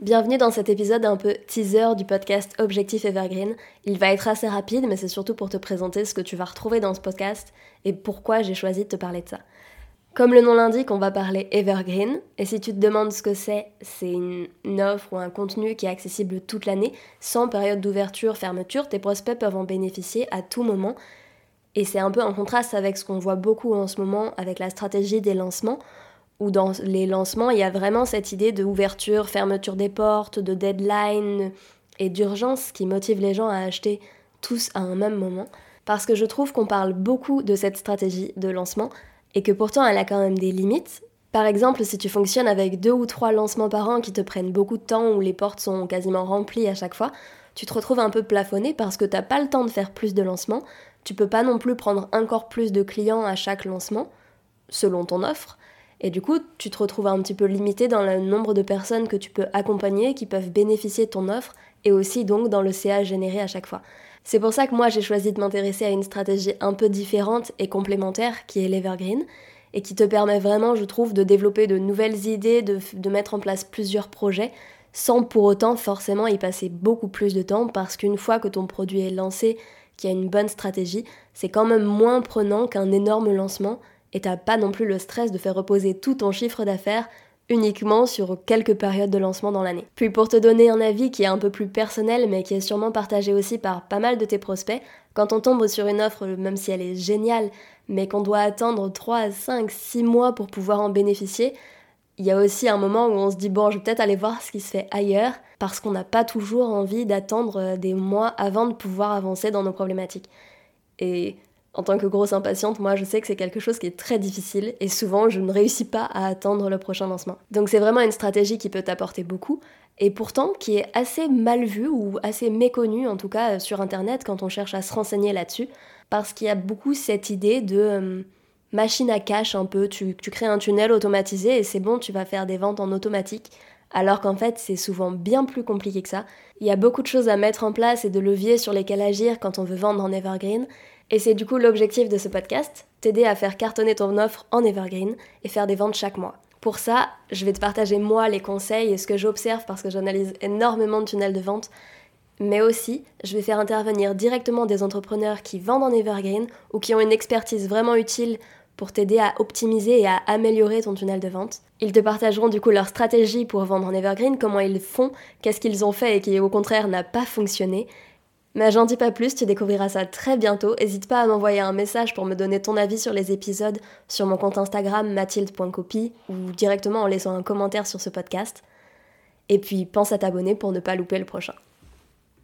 Bienvenue dans cet épisode un peu teaser du podcast Objectif Evergreen. Il va être assez rapide, mais c'est surtout pour te présenter ce que tu vas retrouver dans ce podcast et pourquoi j'ai choisi de te parler de ça. Comme le nom l'indique, on va parler Evergreen, et si tu te demandes ce que c'est, c'est une, offre ou un contenu qui est accessible toute l'année, sans période d'ouverture, fermeture, tes prospects peuvent en bénéficier à tout moment, et c'est un peu en contraste avec ce qu'on voit beaucoup en ce moment avec la stratégie des lancements, où dans les lancements, il y a vraiment cette idée d'ouverture, fermeture des portes, de deadline et d'urgence qui motive les gens à acheter tous à un même moment. Parce que je trouve qu'on parle beaucoup de cette stratégie de lancement et que pourtant elle a quand même des limites. Par exemple, si tu fonctionnes avec deux ou trois lancements par an qui te prennent beaucoup de temps, où les portes sont quasiment remplies à chaque fois, tu te retrouves un peu plafonné parce que t'as pas le temps de faire plus de lancements, tu peux pas non plus prendre encore plus de clients à chaque lancement, selon ton offre, et du coup, tu te retrouves un petit peu limité dans le nombre de personnes que tu peux accompagner, qui peuvent bénéficier de ton offre, et aussi donc dans le CA généré à chaque fois. C'est pour ça que moi j'ai choisi de m'intéresser à une stratégie un peu différente et complémentaire qui est l'Evergreen, et qui te permet vraiment, je trouve, de développer de nouvelles idées, de, de mettre en place plusieurs projets, sans pour autant forcément y passer beaucoup plus de temps, parce qu'une fois que ton produit est lancé, qu'il y a une bonne stratégie, c'est quand même moins prenant qu'un énorme lancement et t'as pas non plus le stress de faire reposer tout ton chiffre d'affaires uniquement sur quelques périodes de lancement dans l'année. Puis pour te donner un avis qui est un peu plus personnel mais qui est sûrement partagé aussi par pas mal de tes prospects, quand on tombe sur une offre, même si elle est géniale, mais qu'on doit attendre 3, 5, 6 mois pour pouvoir en bénéficier, il y a aussi un moment où on se dit bon, je vais peut-être aller voir ce qui se fait ailleurs parce qu'on n'a pas toujours envie d'attendre des mois avant de pouvoir avancer dans nos problématiques. Et en tant que grosse impatiente, moi je sais que c'est quelque chose qui est très difficile et souvent je ne réussis pas à attendre le prochain lancement. Donc c'est vraiment une stratégie qui peut t'apporter beaucoup et pourtant qui est assez mal vue ou assez méconnue en tout cas sur internet quand on cherche à se renseigner là-dessus parce qu'il y a beaucoup cette idée de euh, machine à cash un peu, tu crées un tunnel automatisé et c'est bon, tu vas faire des ventes en automatique alors qu'en fait c'est souvent bien plus compliqué que ça. Il y a beaucoup de choses à mettre en place et de leviers sur lesquels agir quand on veut vendre en evergreen, et c'est du coup l'objectif de ce podcast, t'aider à faire cartonner ton offre en evergreen et faire des ventes chaque mois. Pour ça, je vais te partager moi les conseils et ce que j'observe parce que j'analyse énormément de tunnels de vente, mais aussi je vais faire intervenir directement des entrepreneurs qui vendent en evergreen ou qui ont une expertise vraiment utile pour t'aider à optimiser et à améliorer ton tunnel de vente. Ils te partageront du coup leur stratégie pour vendre en evergreen, comment ils font, qu'est-ce qu'ils ont fait et qui au contraire n'a pas fonctionné, mais j'en dis pas plus, tu découvriras ça très bientôt. N'hésite pas à m'envoyer un message pour me donner ton avis sur les épisodes sur mon compte Instagram mathilde.copy ou directement en laissant un commentaire sur ce podcast. Et puis pense à t'abonner pour ne pas louper le prochain.